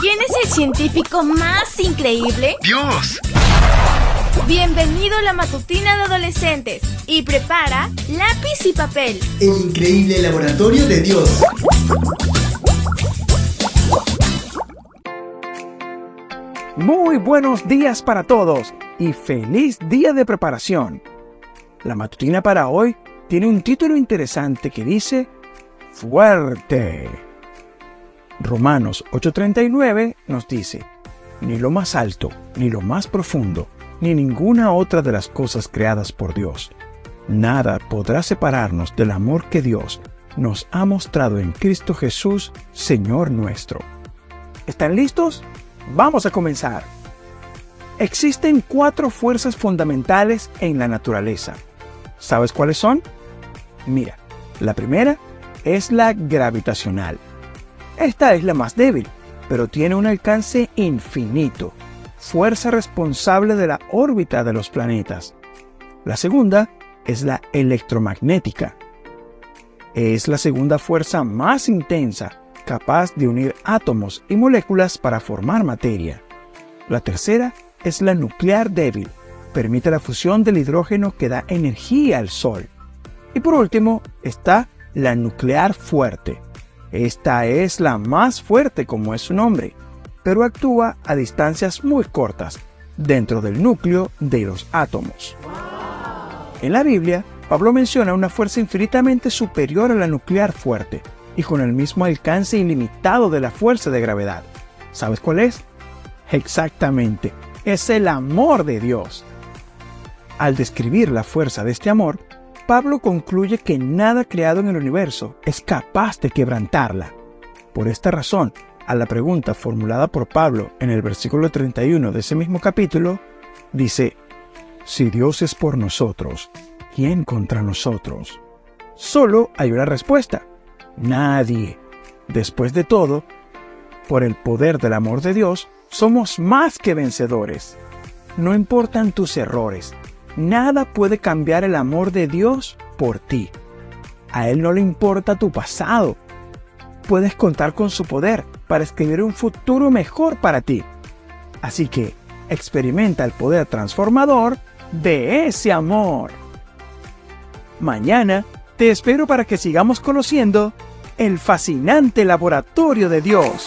¿Quién es el científico más increíble? ¡Dios! Bienvenido a la matutina de adolescentes y prepara lápiz y papel. El increíble laboratorio de Dios. Muy buenos días para todos y feliz día de preparación. La matutina para hoy tiene un título interesante que dice Fuerte. Romanos 8:39 nos dice, ni lo más alto, ni lo más profundo, ni ninguna otra de las cosas creadas por Dios. Nada podrá separarnos del amor que Dios nos ha mostrado en Cristo Jesús, Señor nuestro. ¿Están listos? Vamos a comenzar. Existen cuatro fuerzas fundamentales en la naturaleza. ¿Sabes cuáles son? Mira, la primera es la gravitacional. Esta es la más débil, pero tiene un alcance infinito, fuerza responsable de la órbita de los planetas. La segunda es la electromagnética. Es la segunda fuerza más intensa, capaz de unir átomos y moléculas para formar materia. La tercera es la nuclear débil, permite la fusión del hidrógeno que da energía al Sol. Y por último está la nuclear fuerte. Esta es la más fuerte como es su nombre, pero actúa a distancias muy cortas, dentro del núcleo de los átomos. En la Biblia, Pablo menciona una fuerza infinitamente superior a la nuclear fuerte y con el mismo alcance ilimitado de la fuerza de gravedad. ¿Sabes cuál es? Exactamente, es el amor de Dios. Al describir la fuerza de este amor, Pablo concluye que nada creado en el universo es capaz de quebrantarla. Por esta razón, a la pregunta formulada por Pablo en el versículo 31 de ese mismo capítulo, dice, Si Dios es por nosotros, ¿quién contra nosotros? Solo hay una respuesta, nadie. Después de todo, por el poder del amor de Dios, somos más que vencedores. No importan tus errores, Nada puede cambiar el amor de Dios por ti. A Él no le importa tu pasado. Puedes contar con su poder para escribir un futuro mejor para ti. Así que experimenta el poder transformador de ese amor. Mañana te espero para que sigamos conociendo el fascinante laboratorio de Dios.